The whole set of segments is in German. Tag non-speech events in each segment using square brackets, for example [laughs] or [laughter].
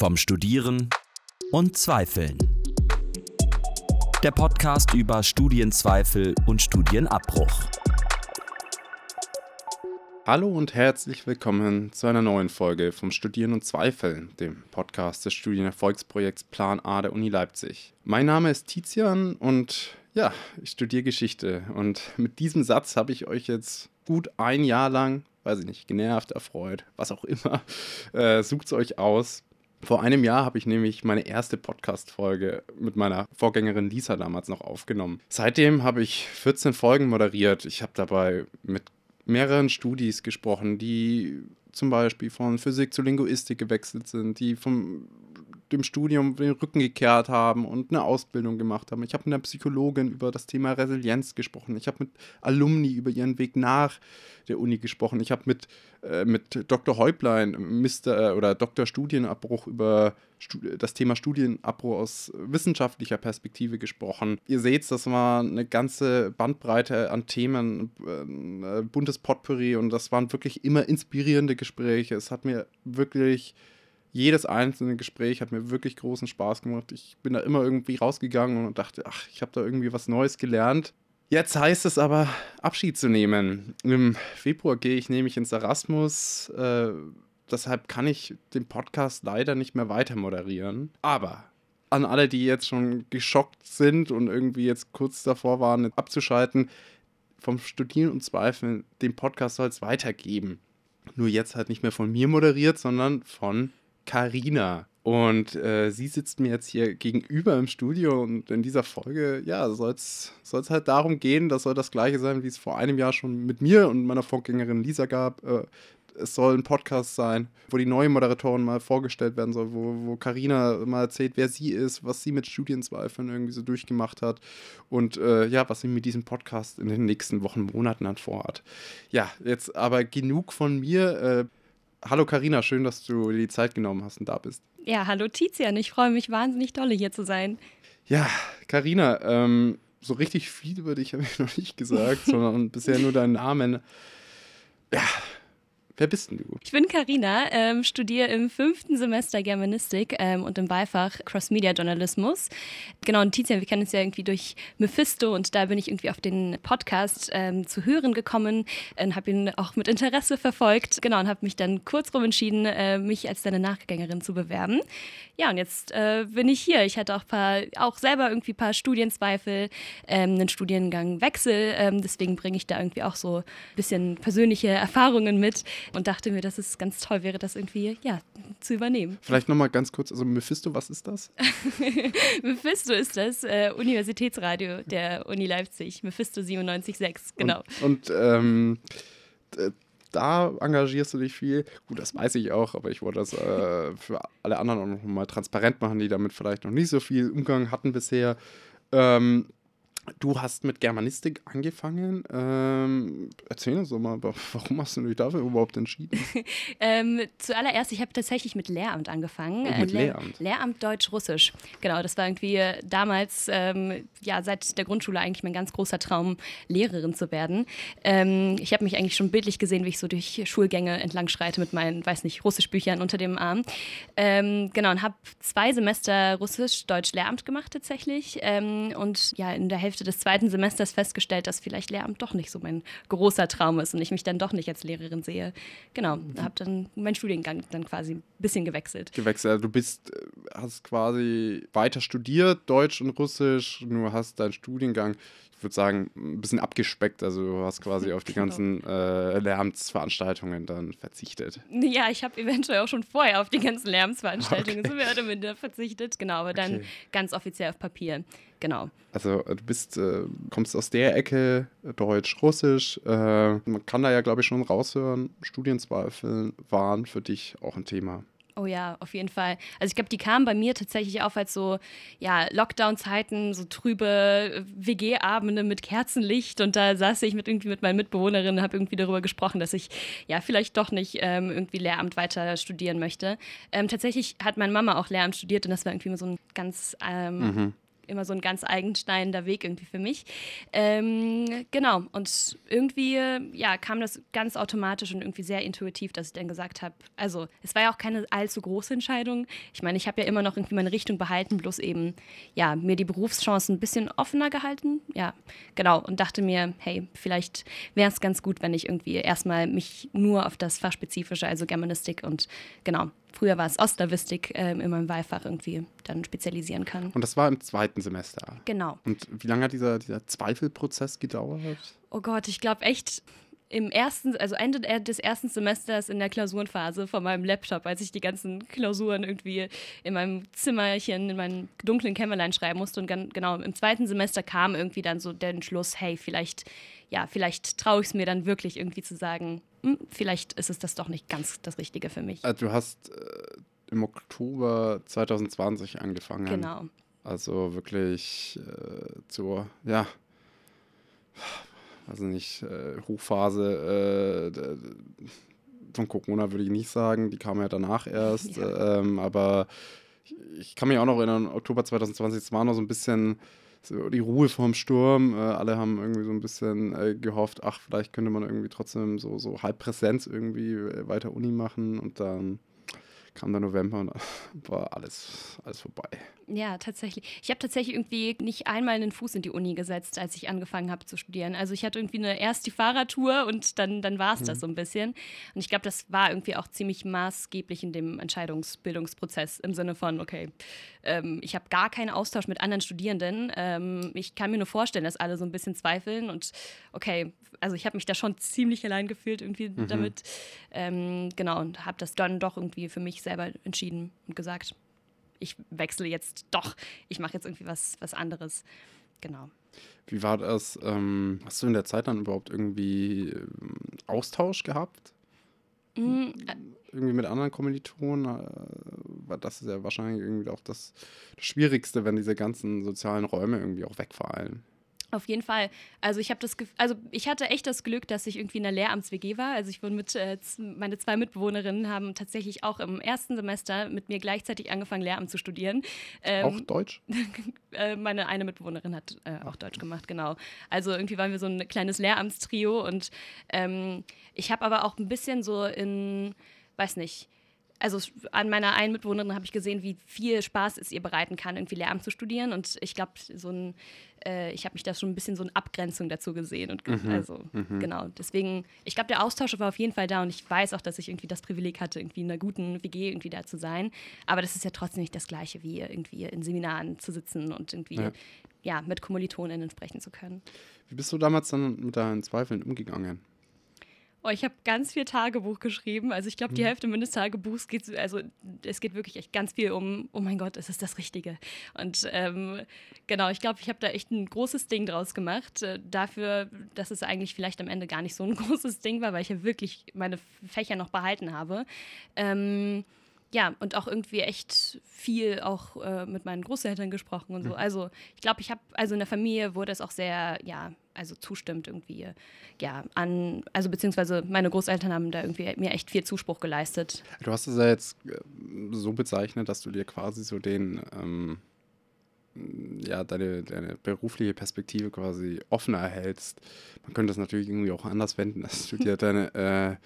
vom Studieren und Zweifeln. Der Podcast über Studienzweifel und Studienabbruch. Hallo und herzlich willkommen zu einer neuen Folge vom Studieren und Zweifeln, dem Podcast des Studienerfolgsprojekts Plan A der Uni Leipzig. Mein Name ist Tizian und ja, ich studiere Geschichte und mit diesem Satz habe ich euch jetzt gut ein Jahr lang, weiß ich nicht, genervt, erfreut, was auch immer, äh, sucht es euch aus, vor einem Jahr habe ich nämlich meine erste Podcast-Folge mit meiner Vorgängerin Lisa damals noch aufgenommen. Seitdem habe ich 14 Folgen moderiert. Ich habe dabei mit mehreren Studis gesprochen, die zum Beispiel von Physik zu Linguistik gewechselt sind, die vom dem Studium den Rücken gekehrt haben und eine Ausbildung gemacht haben. Ich habe mit einer Psychologin über das Thema Resilienz gesprochen. Ich habe mit Alumni über ihren Weg nach der Uni gesprochen. Ich habe mit, äh, mit Dr. Häuplein, Mr. Äh, oder Dr. Studienabbruch über Stud das Thema Studienabbruch aus wissenschaftlicher Perspektive gesprochen. Ihr seht, das war eine ganze Bandbreite an Themen, äh, äh buntes Potpourri und das waren wirklich immer inspirierende Gespräche. Es hat mir wirklich jedes einzelne Gespräch hat mir wirklich großen Spaß gemacht. Ich bin da immer irgendwie rausgegangen und dachte, ach, ich habe da irgendwie was Neues gelernt. Jetzt heißt es aber, Abschied zu nehmen. Im Februar gehe ich nämlich ins Erasmus. Äh, deshalb kann ich den Podcast leider nicht mehr weiter moderieren. Aber an alle, die jetzt schon geschockt sind und irgendwie jetzt kurz davor waren, abzuschalten, vom Studieren und Zweifeln, den Podcast soll es weitergeben. Nur jetzt halt nicht mehr von mir moderiert, sondern von Karina. Und äh, sie sitzt mir jetzt hier gegenüber im Studio und in dieser Folge, ja, soll es halt darum gehen, das soll das gleiche sein, wie es vor einem Jahr schon mit mir und meiner Vorgängerin Lisa gab. Äh, es soll ein Podcast sein, wo die neue Moderatorin mal vorgestellt werden soll, wo Karina mal erzählt, wer sie ist, was sie mit Studienzweifeln irgendwie so durchgemacht hat und äh, ja, was sie mit diesem Podcast in den nächsten Wochen, Monaten dann vorhat. Ja, jetzt aber genug von mir. Äh, Hallo Karina, schön, dass du dir die Zeit genommen hast und da bist. Ja, hallo Tizian, ich freue mich wahnsinnig dolle hier zu sein. Ja, Karina, ähm, so richtig viel über dich habe ich noch nicht gesagt, sondern bisher nur deinen Namen. Ja, Wer bist denn du? Ich bin Karina, ähm, studiere im fünften Semester Germanistik ähm, und im Beifach Cross-Media-Journalismus. Genau, und Tizian, wir kennen uns ja irgendwie durch Mephisto und da bin ich irgendwie auf den Podcast ähm, zu hören gekommen und habe ihn auch mit Interesse verfolgt. Genau, und habe mich dann kurzrum entschieden, äh, mich als deine Nachgängerin zu bewerben. Ja, und jetzt äh, bin ich hier. Ich hatte auch, paar, auch selber irgendwie ein paar Studienzweifel, ähm, einen Studiengangwechsel. Ähm, deswegen bringe ich da irgendwie auch so ein bisschen persönliche Erfahrungen mit und dachte mir, dass es ganz toll wäre, das irgendwie ja, zu übernehmen. Vielleicht nochmal ganz kurz, also Mephisto, was ist das? [laughs] Mephisto ist das äh, Universitätsradio der Uni Leipzig, Mephisto 97.6, genau. Und, und ähm, da engagierst du dich viel. Gut, das weiß ich auch, aber ich wollte das äh, für alle anderen auch noch mal transparent machen, die damit vielleicht noch nicht so viel Umgang hatten bisher. Ähm, Du hast mit Germanistik angefangen. Ähm, erzähl uns doch mal, warum hast du dich dafür überhaupt entschieden? [laughs] ähm, zuallererst, ich habe tatsächlich mit Lehramt angefangen. Oh, mit äh, Lehramt? Lehramt Deutsch-Russisch. Genau, das war irgendwie damals, ähm, ja, seit der Grundschule eigentlich mein ganz großer Traum, Lehrerin zu werden. Ähm, ich habe mich eigentlich schon bildlich gesehen, wie ich so durch Schulgänge entlang schreite mit meinen, weiß nicht, Russischbüchern unter dem Arm. Ähm, genau, und habe zwei Semester Russisch-Deutsch-Lehramt gemacht tatsächlich. Ähm, und ja, in der Hälfte Hälfte des zweiten Semesters festgestellt, dass vielleicht Lehramt doch nicht so mein großer Traum ist und ich mich dann doch nicht als Lehrerin sehe. Genau, mhm. habe dann meinen Studiengang dann quasi ein bisschen gewechselt. Gewechselt, also du bist, äh, hast quasi weiter studiert, Deutsch und Russisch, nur hast deinen Studiengang ich würde sagen, ein bisschen abgespeckt. Also du hast quasi [laughs] auf die genau. ganzen äh, Lärmsveranstaltungen dann verzichtet. Ja, ich habe eventuell auch schon vorher auf die ganzen Lärmsveranstaltungen [laughs] okay. so mehr oder minder verzichtet. Genau, aber dann okay. ganz offiziell auf Papier. Genau. Also äh, du bist, äh, kommst aus der Ecke, Deutsch, Russisch. Äh, man kann da ja, glaube ich, schon raushören, Studienzweifel waren für dich auch ein Thema. Oh ja, auf jeden Fall. Also ich glaube, die kamen bei mir tatsächlich auf als so, ja, Lockdown-Zeiten, so trübe WG-Abende mit Kerzenlicht und da saß ich mit irgendwie mit meinen Mitbewohnerinnen und habe irgendwie darüber gesprochen, dass ich ja vielleicht doch nicht ähm, irgendwie Lehramt weiter studieren möchte. Ähm, tatsächlich hat meine Mama auch Lehramt studiert und das war irgendwie so ein ganz ähm, mhm immer so ein ganz eigensteinender Weg irgendwie für mich. Ähm, genau, und irgendwie ja, kam das ganz automatisch und irgendwie sehr intuitiv, dass ich dann gesagt habe, also es war ja auch keine allzu große Entscheidung. Ich meine, ich habe ja immer noch irgendwie meine Richtung behalten, bloß eben ja, mir die Berufschancen ein bisschen offener gehalten. Ja, genau, und dachte mir, hey, vielleicht wäre es ganz gut, wenn ich irgendwie erstmal mich nur auf das Fachspezifische, also Germanistik und genau, früher war es Ostavistik äh, in meinem Wahlfach irgendwie dann spezialisieren kann. Und das war im zweiten Semester. Genau. Und wie lange hat dieser, dieser Zweifelprozess gedauert? Oh Gott, ich glaube echt im ersten, also Ende des ersten Semesters in der Klausurenphase von meinem Laptop, als ich die ganzen Klausuren irgendwie in meinem Zimmerchen, in meinem dunklen Kämmerlein schreiben musste. Und genau, im zweiten Semester kam irgendwie dann so der Entschluss, hey, vielleicht, ja, vielleicht traue ich es mir dann wirklich irgendwie zu sagen, hm, vielleicht ist es das doch nicht ganz das Richtige für mich. Äh, du hast äh, im Oktober 2020 angefangen. Genau. Also wirklich äh, zur, ja, also nicht, äh, Hochphase äh, von Corona würde ich nicht sagen, die kam ja danach erst, [laughs] ja. Ähm, aber ich kann mich auch noch erinnern, Oktober 2020, es war noch so ein bisschen so die Ruhe vorm Sturm. Äh, alle haben irgendwie so ein bisschen äh, gehofft, ach, vielleicht könnte man irgendwie trotzdem so, so halb Präsenz irgendwie äh, weiter Uni machen und dann kam der November und [laughs] war alles, alles vorbei. Ja, tatsächlich. Ich habe tatsächlich irgendwie nicht einmal einen Fuß in die Uni gesetzt, als ich angefangen habe zu studieren. Also ich hatte irgendwie eine, erst die Fahrradtour und dann, dann war es das mhm. so ein bisschen. Und ich glaube, das war irgendwie auch ziemlich maßgeblich in dem Entscheidungsbildungsprozess im Sinne von, okay, ähm, ich habe gar keinen Austausch mit anderen Studierenden. Ähm, ich kann mir nur vorstellen, dass alle so ein bisschen zweifeln und okay, also ich habe mich da schon ziemlich allein gefühlt irgendwie mhm. damit. Ähm, genau, und habe das dann doch irgendwie für mich selber entschieden und gesagt, ich wechsle jetzt doch, ich mache jetzt irgendwie was, was anderes. Genau. Wie war das? Ähm, hast du in der Zeit dann überhaupt irgendwie ähm, Austausch gehabt? Mm, äh, irgendwie mit anderen Kommilitonen? Äh, das ist ja wahrscheinlich irgendwie auch das, das Schwierigste, wenn diese ganzen sozialen Räume irgendwie auch wegfallen. Auf jeden Fall. Also ich habe das, also ich hatte echt das Glück, dass ich irgendwie in der Lehramts-WG war. Also ich wurde mit, äh, meine zwei Mitbewohnerinnen haben tatsächlich auch im ersten Semester mit mir gleichzeitig angefangen, Lehramt zu studieren. Ähm, auch Deutsch? [laughs] Äh, meine eine Mitbewohnerin hat äh, auch Deutsch gemacht, genau. Also irgendwie waren wir so ein kleines Lehramtstrio und ähm, ich habe aber auch ein bisschen so in, weiß nicht, also an meiner einen Mitbewohnerin habe ich gesehen, wie viel Spaß es ihr bereiten kann, irgendwie Lehramt zu studieren. Und ich glaube, so ein, äh, ich habe mich da schon ein bisschen so eine Abgrenzung dazu gesehen. Und mhm. also, mhm. genau. Deswegen, ich glaube, der Austausch war auf jeden Fall da und ich weiß auch, dass ich irgendwie das Privileg hatte, irgendwie in einer guten WG irgendwie da zu sein. Aber das ist ja trotzdem nicht das Gleiche, wie irgendwie in Seminaren zu sitzen und irgendwie ja, ja mit KommilitonInnen sprechen zu können. Wie bist du damals dann mit deinen Zweifeln umgegangen? Oh, ich habe ganz viel Tagebuch geschrieben. Also ich glaube, die mhm. Hälfte meines Tagebuchs geht, also es geht wirklich echt ganz viel um, oh mein Gott, ist es das Richtige? Und ähm, genau, ich glaube, ich habe da echt ein großes Ding draus gemacht. Äh, dafür, dass es eigentlich vielleicht am Ende gar nicht so ein [laughs] großes Ding war, weil ich ja wirklich meine Fächer noch behalten habe. Ähm, ja, und auch irgendwie echt viel auch äh, mit meinen Großeltern gesprochen und so. Mhm. Also ich glaube, ich habe, also in der Familie wurde es auch sehr, ja, also zustimmt irgendwie, ja, an, also beziehungsweise meine Großeltern haben da irgendwie mir echt viel Zuspruch geleistet. Du hast es ja jetzt äh, so bezeichnet, dass du dir quasi so den, ähm, ja, deine, deine berufliche Perspektive quasi offener erhältst. Man könnte das natürlich irgendwie auch anders wenden, dass du dir [laughs] deine, äh,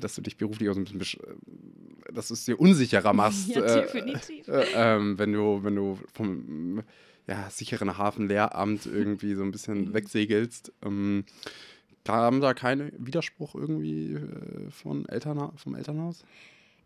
dass du dich beruflich auch so ein bisschen, äh, dass du es dir unsicherer machst. [laughs] ja, äh, definitiv. Äh, ähm, wenn du, wenn du vom ja, sicheren Hafenlehramt irgendwie so ein bisschen mhm. wegsegelst. Ähm, kam da kein Widerspruch irgendwie äh, von Eltern, vom Elternhaus?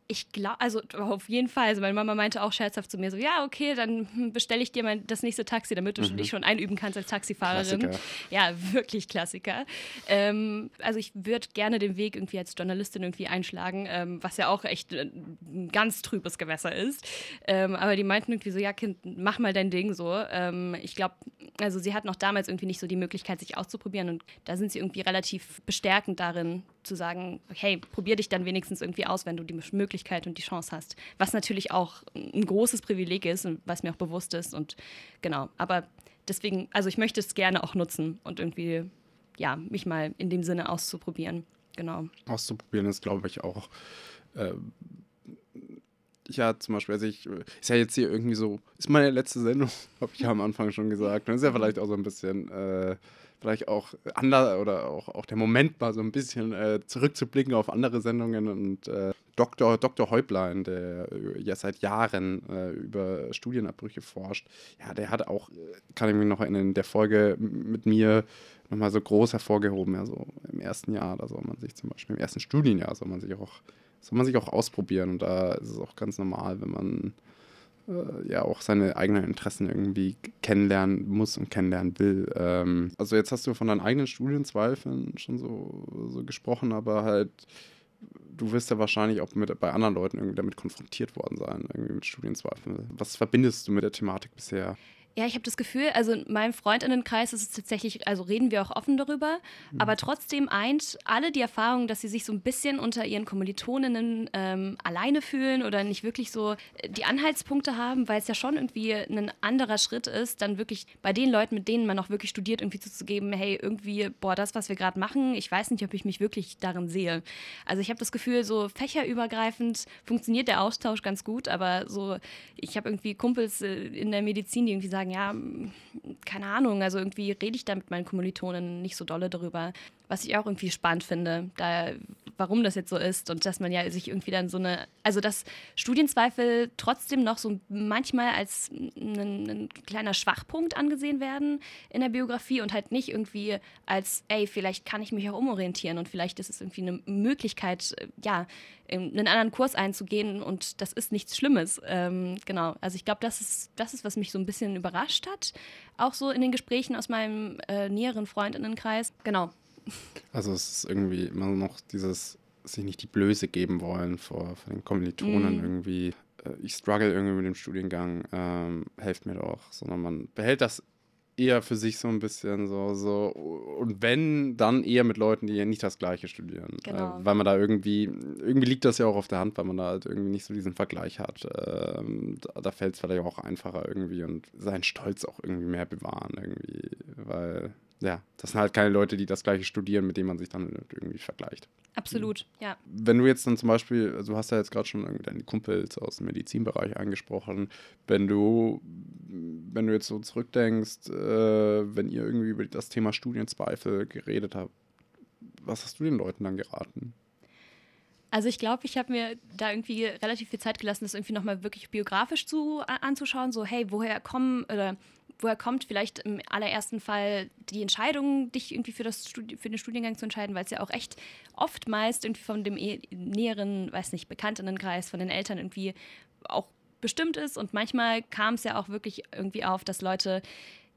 Ich glaube, also auf jeden Fall. Also meine Mama meinte auch scherzhaft zu mir so, ja, okay, dann bestelle ich dir mein, das nächste Taxi, damit du mhm. dich schon einüben kannst als Taxifahrerin. Klassiker. Ja, wirklich Klassiker. Ähm, also ich würde gerne den Weg irgendwie als Journalistin irgendwie einschlagen, ähm, was ja auch echt ein ganz trübes Gewässer ist. Ähm, aber die meinten irgendwie so, ja, Kind, mach mal dein Ding so. Ähm, ich glaube, also sie hatten auch damals irgendwie nicht so die Möglichkeit, sich auszuprobieren und da sind sie irgendwie relativ bestärkend darin, zu sagen, hey, probier dich dann wenigstens irgendwie aus, wenn du die Möglichkeit und die Chance hast. Was natürlich auch ein großes Privileg ist und was mir auch bewusst ist. Und genau, aber deswegen, also ich möchte es gerne auch nutzen und irgendwie, ja, mich mal in dem Sinne auszuprobieren. Genau. Auszuprobieren ist, glaube ich, auch. Äh, ich ja zum Beispiel, also ich, ist ja jetzt hier irgendwie so, ist meine letzte Sendung, [laughs] habe ich ja am Anfang schon gesagt. Und ist ja vielleicht auch so ein bisschen, äh, vielleicht auch anders oder auch, auch der Moment mal so ein bisschen äh, zurückzublicken auf andere Sendungen und äh, Dr. Dr. Häuplein, der ja seit Jahren äh, über Studienabbrüche forscht, ja, der hat auch, kann ich mich noch erinnern, in der Folge mit mir nochmal so groß hervorgehoben, ja, so im ersten Jahr, da soll man sich zum Beispiel, im ersten Studienjahr soll man sich auch, soll man sich auch ausprobieren und da ist es auch ganz normal, wenn man äh, ja auch seine eigenen Interessen irgendwie kennenlernen muss und kennenlernen will. Ähm, also jetzt hast du von deinen eigenen Studienzweifeln schon so, so gesprochen, aber halt du wirst ja wahrscheinlich auch mit, bei anderen Leuten irgendwie damit konfrontiert worden sein, irgendwie mit Studienzweifeln. Was verbindest du mit der Thematik bisher? Ja, ich habe das Gefühl, also in meinem Freundinnenkreis ist es tatsächlich, also reden wir auch offen darüber, mhm. aber trotzdem eint alle die Erfahrung, dass sie sich so ein bisschen unter ihren Kommilitoninnen ähm, alleine fühlen oder nicht wirklich so äh, die Anhaltspunkte haben, weil es ja schon irgendwie ein anderer Schritt ist, dann wirklich bei den Leuten, mit denen man auch wirklich studiert, irgendwie zuzugeben, hey, irgendwie, boah, das, was wir gerade machen, ich weiß nicht, ob ich mich wirklich darin sehe. Also ich habe das Gefühl, so fächerübergreifend funktioniert der Austausch ganz gut, aber so, ich habe irgendwie Kumpels äh, in der Medizin, die irgendwie sagen, sagen, ja, keine Ahnung, also irgendwie rede ich da mit meinen Kommilitonen nicht so dolle darüber. Was ich auch irgendwie spannend finde, da, warum das jetzt so ist und dass man ja sich irgendwie dann so eine, also dass Studienzweifel trotzdem noch so manchmal als ein, ein kleiner Schwachpunkt angesehen werden in der Biografie und halt nicht irgendwie als, ey, vielleicht kann ich mich auch umorientieren und vielleicht ist es irgendwie eine Möglichkeit, ja, in einen anderen Kurs einzugehen und das ist nichts Schlimmes. Ähm, genau, also ich glaube, das ist, das ist, was mich so ein bisschen überrascht hat, auch so in den Gesprächen aus meinem äh, näheren Freundinnenkreis. Genau, also es ist irgendwie immer noch dieses sich nicht die Blöße geben wollen vor, vor den Kommilitonen mm. irgendwie. Äh, ich struggle irgendwie mit dem Studiengang, ähm, helft mir doch, sondern man behält das eher für sich so ein bisschen so, so und wenn, dann eher mit Leuten, die ja nicht das Gleiche studieren. Äh, genau. Äh, weil man da irgendwie, irgendwie liegt das ja auch auf der Hand, weil man da halt irgendwie nicht so diesen Vergleich hat. Ähm, da, da fällt es vielleicht auch einfacher irgendwie und seinen Stolz auch irgendwie mehr bewahren irgendwie, weil ja, das sind halt keine Leute, die das gleiche studieren, mit denen man sich dann irgendwie vergleicht. Absolut, ja. Wenn du jetzt dann zum Beispiel, also du hast ja jetzt gerade schon deine Kumpels aus dem Medizinbereich angesprochen, wenn du, wenn du jetzt so zurückdenkst, äh, wenn ihr irgendwie über das Thema Studienzweifel geredet habt, was hast du den Leuten dann geraten? Also ich glaube, ich habe mir da irgendwie relativ viel Zeit gelassen, das irgendwie nochmal wirklich biografisch zu, anzuschauen. So, hey, woher kommen oder woher kommt vielleicht im allerersten Fall die Entscheidung, dich irgendwie für, das Studi für den Studiengang zu entscheiden, weil es ja auch echt oft meist irgendwie von dem e näheren, weiß nicht, Bekanntenkreis, von den Eltern irgendwie auch bestimmt ist. Und manchmal kam es ja auch wirklich irgendwie auf, dass Leute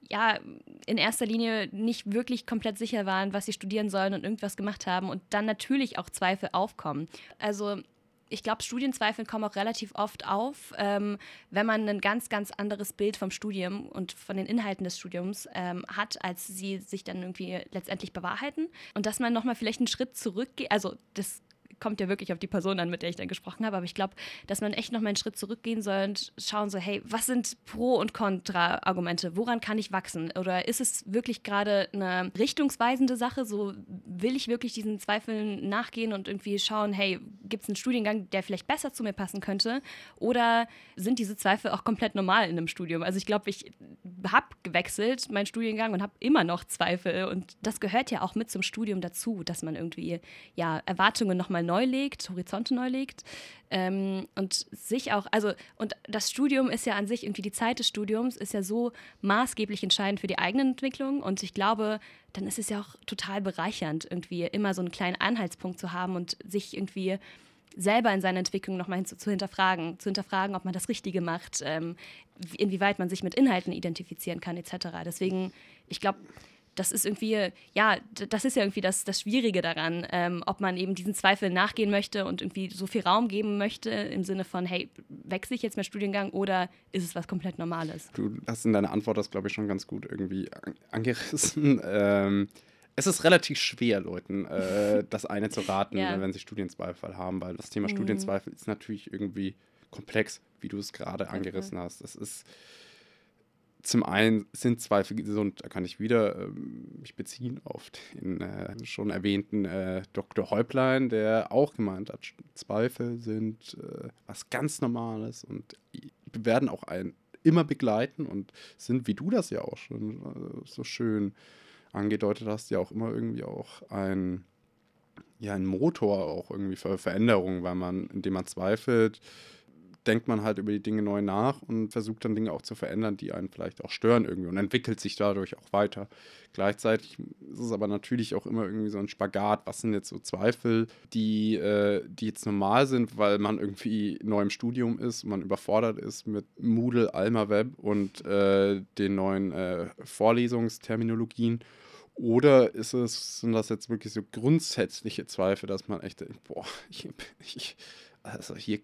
ja in erster Linie nicht wirklich komplett sicher waren, was sie studieren sollen und irgendwas gemacht haben und dann natürlich auch Zweifel aufkommen. Also ich glaube, Studienzweifel kommen auch relativ oft auf, ähm, wenn man ein ganz, ganz anderes Bild vom Studium und von den Inhalten des Studiums ähm, hat, als sie sich dann irgendwie letztendlich bewahrheiten. Und dass man nochmal vielleicht einen Schritt zurückgeht, also das kommt ja wirklich auf die Person an, mit der ich dann gesprochen habe. Aber ich glaube, dass man echt noch mal einen Schritt zurückgehen soll und schauen so, hey, was sind Pro- und Kontra-Argumente? Woran kann ich wachsen? Oder ist es wirklich gerade eine richtungsweisende Sache? So will ich wirklich diesen Zweifeln nachgehen und irgendwie schauen, hey, gibt es einen Studiengang, der vielleicht besser zu mir passen könnte? Oder sind diese Zweifel auch komplett normal in einem Studium? Also ich glaube, ich habe gewechselt, meinen Studiengang, und habe immer noch Zweifel. Und das gehört ja auch mit zum Studium dazu, dass man irgendwie ja, Erwartungen nochmal neu legt, Horizonte neu legt ähm, und sich auch, also und das Studium ist ja an sich irgendwie die Zeit des Studiums ist ja so maßgeblich entscheidend für die eigene Entwicklung und ich glaube, dann ist es ja auch total bereichernd, irgendwie immer so einen kleinen Anhaltspunkt zu haben und sich irgendwie selber in seiner Entwicklung nochmal zu, zu hinterfragen, zu hinterfragen, ob man das Richtige macht, ähm, inwieweit man sich mit Inhalten identifizieren kann, etc. Deswegen, ich glaube, das ist irgendwie, ja, das ist ja irgendwie das, das Schwierige daran, ähm, ob man eben diesen Zweifeln nachgehen möchte und irgendwie so viel Raum geben möchte im Sinne von, hey, wechsle ich jetzt meinen Studiengang oder ist es was komplett Normales? Du hast in deiner Antwort das, glaube ich, schon ganz gut irgendwie angerissen. [laughs] Ähm, es ist relativ schwer, Leuten äh, [laughs] das eine zu raten, ja. wenn sie Studienzweifel haben, weil das Thema mhm. Studienzweifel ist natürlich irgendwie komplex, wie du es gerade angerissen hast. Es ist zum einen sind Zweifel gesund, da kann ich wieder ähm, mich beziehen auf den äh, schon erwähnten äh, Dr. Häuplein, der auch gemeint hat, Zweifel sind äh, was ganz Normales und werden auch einen immer begleiten und sind, wie du das ja auch schon äh, so schön angedeutet hast, ja auch immer irgendwie auch ein, ja, ein Motor auch irgendwie für Veränderungen, weil man, indem man zweifelt, denkt man halt über die Dinge neu nach und versucht dann Dinge auch zu verändern, die einen vielleicht auch stören irgendwie und entwickelt sich dadurch auch weiter. Gleichzeitig ist es aber natürlich auch immer irgendwie so ein Spagat. Was sind jetzt so Zweifel, die, äh, die jetzt normal sind, weil man irgendwie neu im Studium ist, man überfordert ist mit Moodle, Alma Web und äh, den neuen äh, Vorlesungsterminologien? Oder ist es, sind das jetzt wirklich so grundsätzliche Zweifel, dass man echt denkt, boah, [laughs] ich, ich, also hier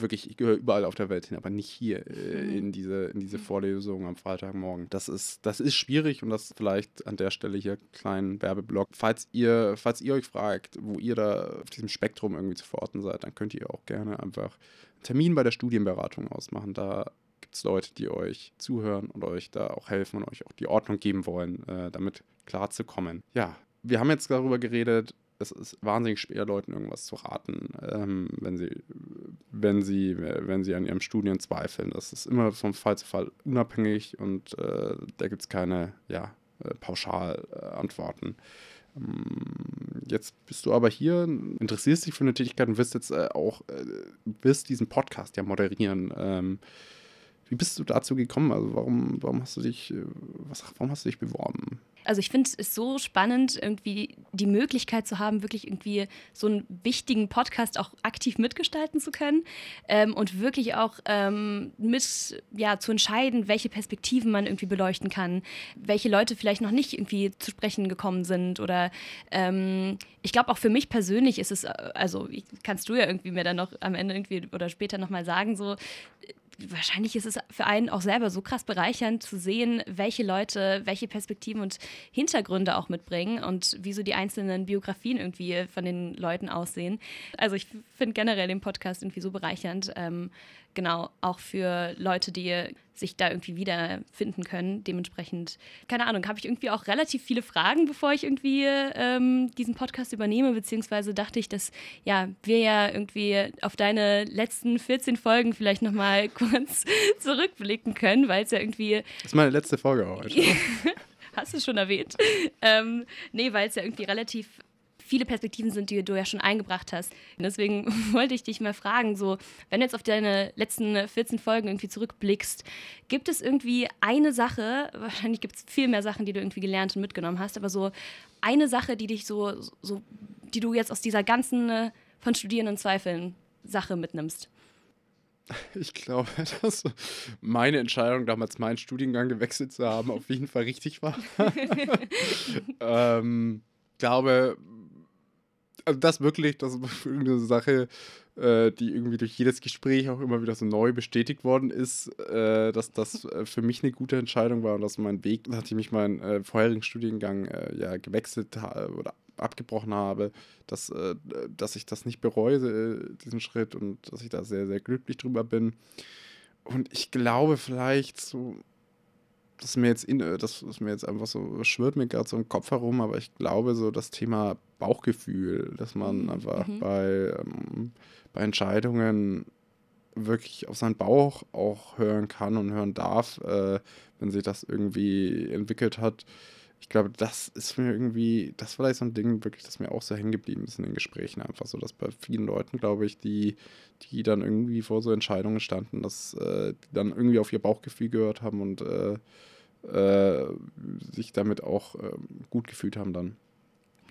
wirklich, ich gehöre überall auf der Welt hin, aber nicht hier äh, mhm. in, diese, in diese mhm. Vorlesung am Freitagmorgen. Das ist, das ist schwierig und das vielleicht an der Stelle hier kleinen Werbeblock. Falls ihr, falls ihr euch fragt, wo ihr da auf diesem Spektrum irgendwie zu verorten seid, dann könnt ihr auch gerne einfach einen Termin bei der Studienberatung ausmachen. Da gibt es Leute, die euch zuhören und euch da auch helfen und euch auch die Ordnung geben wollen, äh, damit klarzukommen. Ja, wir haben jetzt darüber geredet, es ist wahnsinnig schwer, Leuten irgendwas zu raten, ähm, wenn, sie, wenn, sie, wenn sie an ihrem Studien zweifeln. Das ist immer von Fall zu Fall unabhängig und äh, da gibt es keine ja, äh, Pauschalantworten. Ähm, jetzt bist du aber hier, interessierst dich für eine Tätigkeit und wirst jetzt äh, auch äh, wirst diesen Podcast ja moderieren. Ähm, wie bist du dazu gekommen? Also warum, warum hast du dich, was, warum hast du dich beworben? Also ich finde es so spannend, irgendwie die Möglichkeit zu haben, wirklich irgendwie so einen wichtigen Podcast auch aktiv mitgestalten zu können ähm, und wirklich auch ähm, mit ja, zu entscheiden, welche Perspektiven man irgendwie beleuchten kann, welche Leute vielleicht noch nicht irgendwie zu sprechen gekommen sind oder ähm, ich glaube auch für mich persönlich ist es, äh, also kannst du ja irgendwie mir dann noch am Ende irgendwie oder später nochmal sagen, so wahrscheinlich ist es für einen auch selber so krass bereichernd zu sehen, welche Leute welche Perspektiven und Hintergründe auch mitbringen und wie so die einzelnen Biografien irgendwie von den Leuten aussehen. Also ich finde generell den Podcast irgendwie so bereichernd. Ähm, genau, auch für Leute, die sich da irgendwie wiederfinden können. Dementsprechend, keine Ahnung, habe ich irgendwie auch relativ viele Fragen, bevor ich irgendwie ähm, diesen Podcast übernehme, beziehungsweise dachte ich, dass ja, wir ja irgendwie auf deine letzten 14 Folgen vielleicht nochmal [laughs] kurz zurückblicken können, weil es ja irgendwie. Das ist meine letzte Folge auch. [laughs] Hast du schon erwähnt. Ähm, nee, weil es ja irgendwie relativ viele Perspektiven sind, die du ja schon eingebracht hast. Deswegen [laughs] wollte ich dich mal fragen, so, wenn du jetzt auf deine letzten 14 Folgen irgendwie zurückblickst, gibt es irgendwie eine Sache, [laughs] wahrscheinlich gibt es viel mehr Sachen, die du irgendwie gelernt und mitgenommen hast, aber so eine Sache, die dich so, so die du jetzt aus dieser ganzen äh, von Studierenden Zweifeln Sache mitnimmst? [laughs] Ich glaube, dass meine Entscheidung, damals meinen Studiengang gewechselt zu haben, auf jeden Fall richtig war. ähm, glaube, also das wirklich, das ist [laughs] eine Sache, äh, die irgendwie durch jedes Gespräch auch immer wieder so neu bestätigt worden ist, äh, dass das [laughs] äh, für mich eine gute Entscheidung war und dass mein Weg, nachdem ich meinen äh, vorherigen Studiengang äh, ja gewechselt habe oder abgebrochen habe, dass, äh, dass ich das nicht bereue, diesen Schritt und dass ich da sehr, sehr glücklich drüber bin. Und ich glaube vielleicht so das ist mir jetzt in, das ist mir jetzt einfach so, schwirrt mir gerade so im Kopf herum, aber ich glaube so das Thema Bauchgefühl, dass man mhm. einfach mhm. bei, ähm, bei Entscheidungen wirklich auf seinen Bauch auch hören kann und hören darf, äh, wenn sich das irgendwie entwickelt hat. Ich glaube, das ist mir irgendwie, das war vielleicht so ein Ding, wirklich, das mir auch so hängen geblieben ist in den Gesprächen. Einfach so, dass bei vielen Leuten, glaube ich, die, die dann irgendwie vor so Entscheidungen standen, dass äh, die dann irgendwie auf ihr Bauchgefühl gehört haben und äh, äh, sich damit auch äh, gut gefühlt haben dann.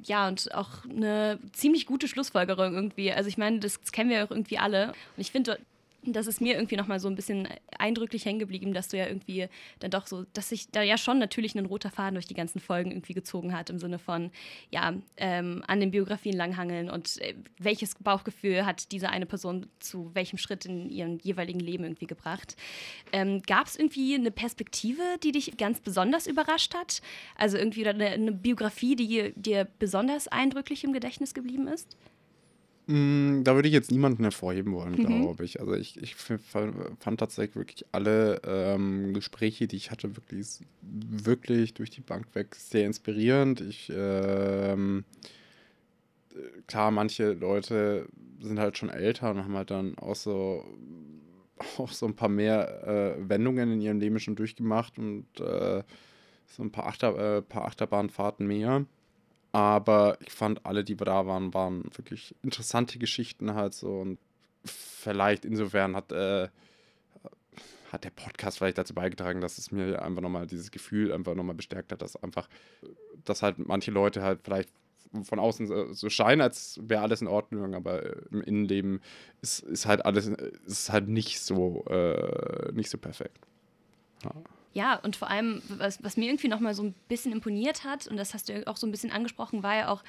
Ja, und auch eine ziemlich gute Schlussfolgerung irgendwie. Also ich meine, das, das kennen wir auch irgendwie alle. Und ich finde, das ist mir irgendwie nochmal so ein bisschen eindrücklich hängen geblieben, dass du ja irgendwie dann doch so, dass sich da ja schon natürlich ein roter Faden durch die ganzen Folgen irgendwie gezogen hat, im Sinne von, ja, ähm, an den Biografien langhangeln und äh, welches Bauchgefühl hat diese eine Person zu welchem Schritt in ihrem jeweiligen Leben irgendwie gebracht. Ähm, Gab es irgendwie eine Perspektive, die dich ganz besonders überrascht hat? Also irgendwie eine, eine Biografie, die dir besonders eindrücklich im Gedächtnis geblieben ist? Mm, da würde ich jetzt niemanden hervorheben wollen, Mhm. glaube ich. Also ich, ich fand tatsächlich wirklich alle ähm, Gespräche, die ich hatte, wirklich, wirklich durch die Bank weg sehr inspirierend. Ich, ähm, äh, klar, manche Leute sind halt schon älter und haben halt dann auch so, [laughs] auch so ein paar mehr äh, Wendungen in ihrem Leben schon durchgemacht und äh, so ein paar, Achter, äh, paar Achterbahnfahrten mehr. Aber ich fand, alle, die da waren, waren wirklich interessante Geschichten halt so. Und vielleicht insofern hat, äh, hat der Podcast vielleicht dazu beigetragen, dass es mir einfach nochmal dieses Gefühl einfach nochmal bestärkt hat, dass einfach, dass halt manche Leute halt vielleicht von außen so, scheinen, als wäre alles in Ordnung, aber im Innenleben ist, ist halt alles, ist halt nicht so, äh, nicht so perfekt. Ja, und vor allem, was, was mir irgendwie nochmal so ein bisschen imponiert hat, und das hast du ja auch so ein bisschen angesprochen, war ja auch,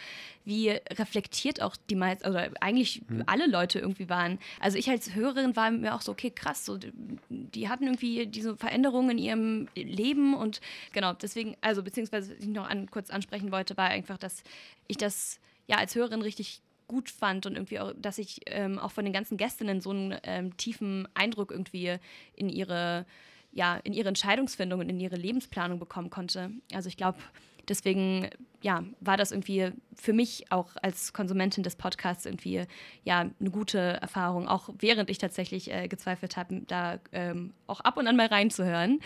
wie reflektiert auch die meisten, oder eigentlich alle Leute irgendwie waren. Also ich als Hörerin war mir auch so, okay, krass, so, die- die hatten irgendwie diese Veränderungen in ihrem Leben und genau, deswegen, also beziehungsweise, was ich noch an, kurz ansprechen wollte, war einfach, dass ich das ja als Hörerin richtig gut fand und irgendwie auch, dass ich ähm, auch von den ganzen Gästinnen so einen ähm, tiefen Eindruck irgendwie in ihre ja, in ihre Entscheidungsfindung und in ihre Lebensplanung bekommen konnte. Also ich glaube, deswegen ja, war das irgendwie für mich auch als Konsumentin des Podcasts irgendwie ja eine gute Erfahrung, auch während ich tatsächlich äh, gezweifelt habe, da ähm, auch ab und an mal reinzuhören.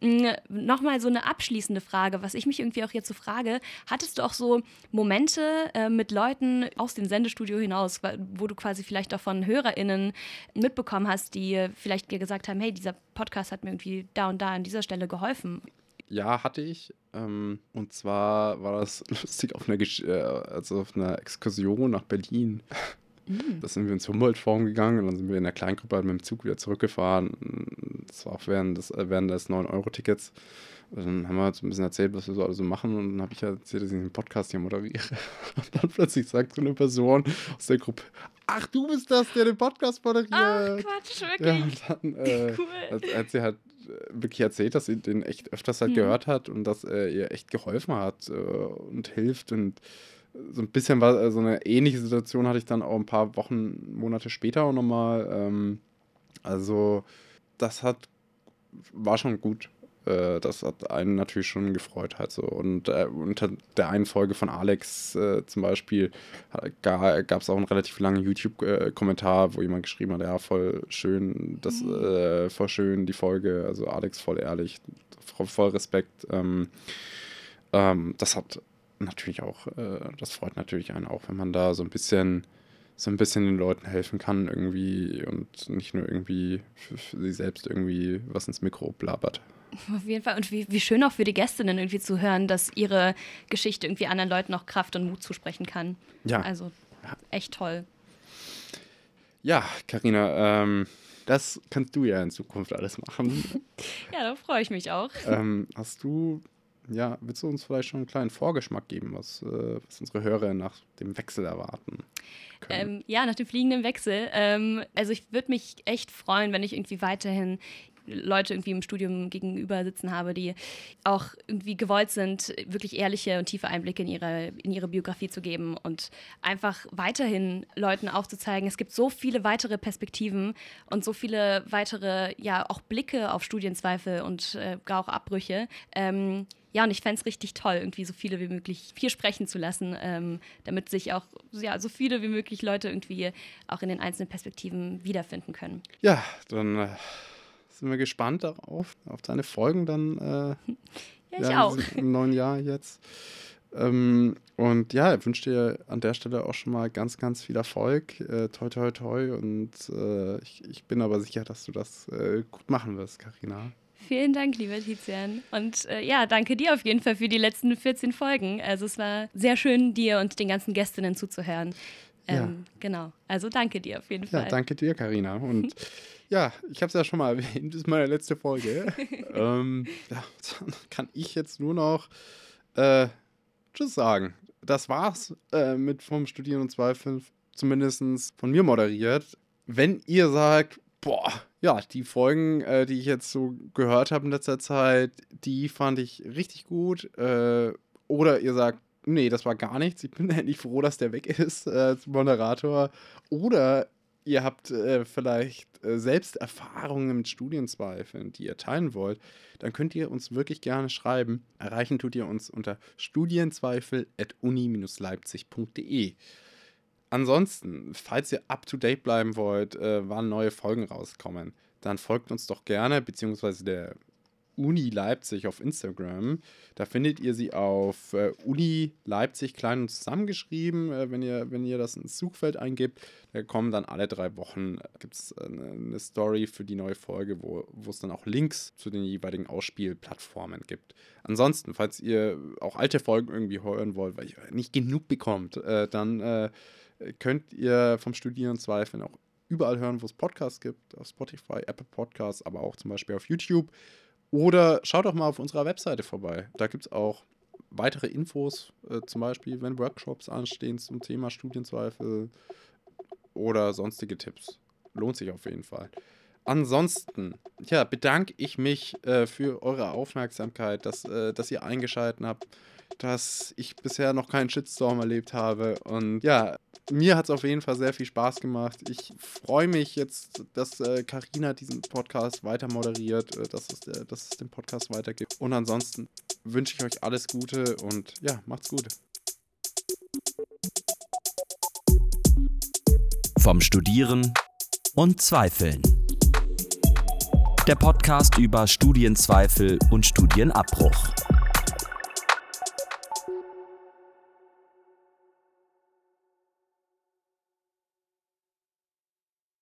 Mm, Nochmal so eine abschließende Frage, was ich mich irgendwie auch jetzt so frage, hattest du auch so Momente äh, mit Leuten aus dem Sendestudio hinaus, wo du quasi vielleicht auch von HörerInnen mitbekommen hast, die vielleicht dir gesagt haben, hey, dieser Podcast hat mir irgendwie da und da an dieser Stelle geholfen. Ja, hatte ich. Ähm, und zwar war das [laughs] lustig auf einer, Gesch äh, also auf einer Exkursion nach Berlin. Da sind wir ins Humboldt-Forum gegangen und dann sind wir in der Kleingruppe halt mit dem Zug wieder zurückgefahren. Das war auch während des, äh, während des 9-Euro-Tickets. Und dann haben wir halt so ein bisschen erzählt, was wir so alle so machen. Und dann habe ich halt erzählt, dass ich einen Podcast hier moderiere. [laughs] Und dann plötzlich sagt so eine Person aus der Gruppe: Ach, du bist das, der den Podcast moderiert. Ach, Quatsch, Ja, wirklich. und dann [laughs] äh, Cool. hat, hat sie halt äh, wirklich erzählt, dass sie den echt öfters halt Mhm. gehört hat und dass er ihr echt geholfen hat äh, und hilft. Und so ein bisschen war äh, so eine ähnliche Situation hatte ich dann auch ein paar Wochen, Monate später auch nochmal. Ähm, also, das hat, war schon gut. Äh, das hat einen natürlich schon gefreut halt so. Und äh, unter der einen Folge von Alex äh, zum Beispiel gab es auch einen relativ langen YouTube-Kommentar, wo jemand geschrieben hat, ja, voll schön, das, äh, voll schön die Folge, also Alex voll ehrlich, voll, voll Respekt. Ähm, ähm, das hat natürlich auch, äh, das freut natürlich einen auch, wenn man da so ein bisschen so ein bisschen den Leuten helfen kann irgendwie und nicht nur irgendwie für, für sie selbst irgendwie was ins Mikro blabbert. Auf jeden Fall. Und wie, wie schön auch für die Gästinnen irgendwie zu hören, dass ihre Geschichte irgendwie anderen Leuten auch Kraft und Mut zusprechen kann. Ja. Also echt toll. Ja, Karina, ähm, das kannst du ja in Zukunft alles machen. [laughs] Ja, da freue ich mich auch. ähm, hast du, ja, willst du uns vielleicht schon einen kleinen Vorgeschmack geben, was, äh, was unsere Hörer nach dem Wechsel erwarten? Ähm, ja, nach dem fliegenden Wechsel. Ähm, also ich würde mich echt freuen, wenn ich irgendwie weiterhin Leute irgendwie im Studium gegenüber sitzen habe, die auch irgendwie gewollt sind, wirklich ehrliche und tiefe Einblicke in ihre, in ihre Biografie zu geben und einfach weiterhin Leuten aufzuzeigen, es gibt so viele weitere Perspektiven und so viele weitere, ja, auch Blicke auf Studienzweifel und äh, gar auch Abbrüche. Ähm, ja, und ich fände es richtig toll, irgendwie so viele wie möglich hier sprechen zu lassen, ähm, damit sich auch ja, so viele wie möglich Leute irgendwie auch in den einzelnen Perspektiven wiederfinden können. Ja, dann äh, sind wir gespannt darauf, auf deine Folgen dann äh, [laughs] Ja, ich ja, auch. im neuen Jahr jetzt. Ähm, und ja, ich wünsche dir an der Stelle auch schon mal ganz, ganz viel Erfolg. Äh, toi, toi, toi. Und äh, ich, ich bin aber sicher, dass du das äh, gut machen wirst, Karina. Vielen Dank, lieber Tizian. Und äh, ja, danke dir auf jeden Fall für die letzten 14 Folgen. Also es war sehr schön, dir und den ganzen Gästinnen zuzuhören. Ähm, Genau. Also danke dir auf jeden Ja, Fall. danke dir, Karina. Und [laughs] ja, ich habe es ja schon mal [laughs] erwähnt, das ist meine letzte Folge. [laughs] ähm, ja, dann [laughs] kann ich jetzt nur noch äh, Tschüss sagen. Das war's äh, mit vom Studieren und Zweifeln, zumindest von mir moderiert. Wenn ihr sagt, boah, ja, die Folgen, äh, die ich jetzt so gehört habe in letzter Zeit, die fand ich richtig gut. Äh, oder ihr sagt, Nee, das war gar nichts. Ich bin endlich froh, dass der weg ist, äh, als Moderator. Oder ihr habt äh, vielleicht äh, selbst Erfahrungen mit Studienzweifeln, die ihr teilen wollt, dann könnt ihr uns wirklich gerne schreiben. Erreichen tut ihr uns unter studienzweifel.uni-leipzig.de. Ansonsten, falls ihr up to date bleiben wollt, äh, wann neue Folgen rauskommen, dann folgt uns doch gerne, beziehungsweise der Uni Leipzig auf Instagram. Da findet ihr sie auf äh, Uni Leipzig klein und zusammengeschrieben. Äh, wenn, ihr, wenn ihr das ins Suchfeld eingibt, da kommen dann alle drei Wochen, äh, gibt es eine, eine, Story für die neue Folge, wo es dann auch Links zu den jeweiligen Ausspielplattformen gibt. Ansonsten, falls ihr auch alte Folgen irgendwie hören wollt, weil ihr nicht genug bekommt, äh, dann äh, könnt ihr vom Studieren Zweifeln auch überall hören, wo es Podcasts gibt, auf Spotify, Apple Podcasts, aber auch zum Beispiel auf YouTube. Oder schaut doch mal auf unserer Webseite vorbei. Da gibt es auch weitere Infos, äh, zum Beispiel, wenn Workshops anstehen zum Thema Studienzweifel oder sonstige Tipps. Lohnt sich auf jeden Fall. Ansonsten, ja, bedanke ich mich äh, für eure Aufmerksamkeit, dass, äh, dass ihr eingeschaltet habt, dass ich bisher noch keinen Shitstorm erlebt habe. Und ja, mir hat es auf jeden Fall sehr viel Spaß gemacht. Ich freue mich jetzt, dass Karina äh, diesen Podcast weiter moderiert, äh, dass, es, äh, dass es den Podcast weitergibt. Und ansonsten wünsche ich euch alles Gute und ja, macht's gut. Vom Studieren und Zweifeln. Der Podcast über Studienzweifel und Studienabbruch.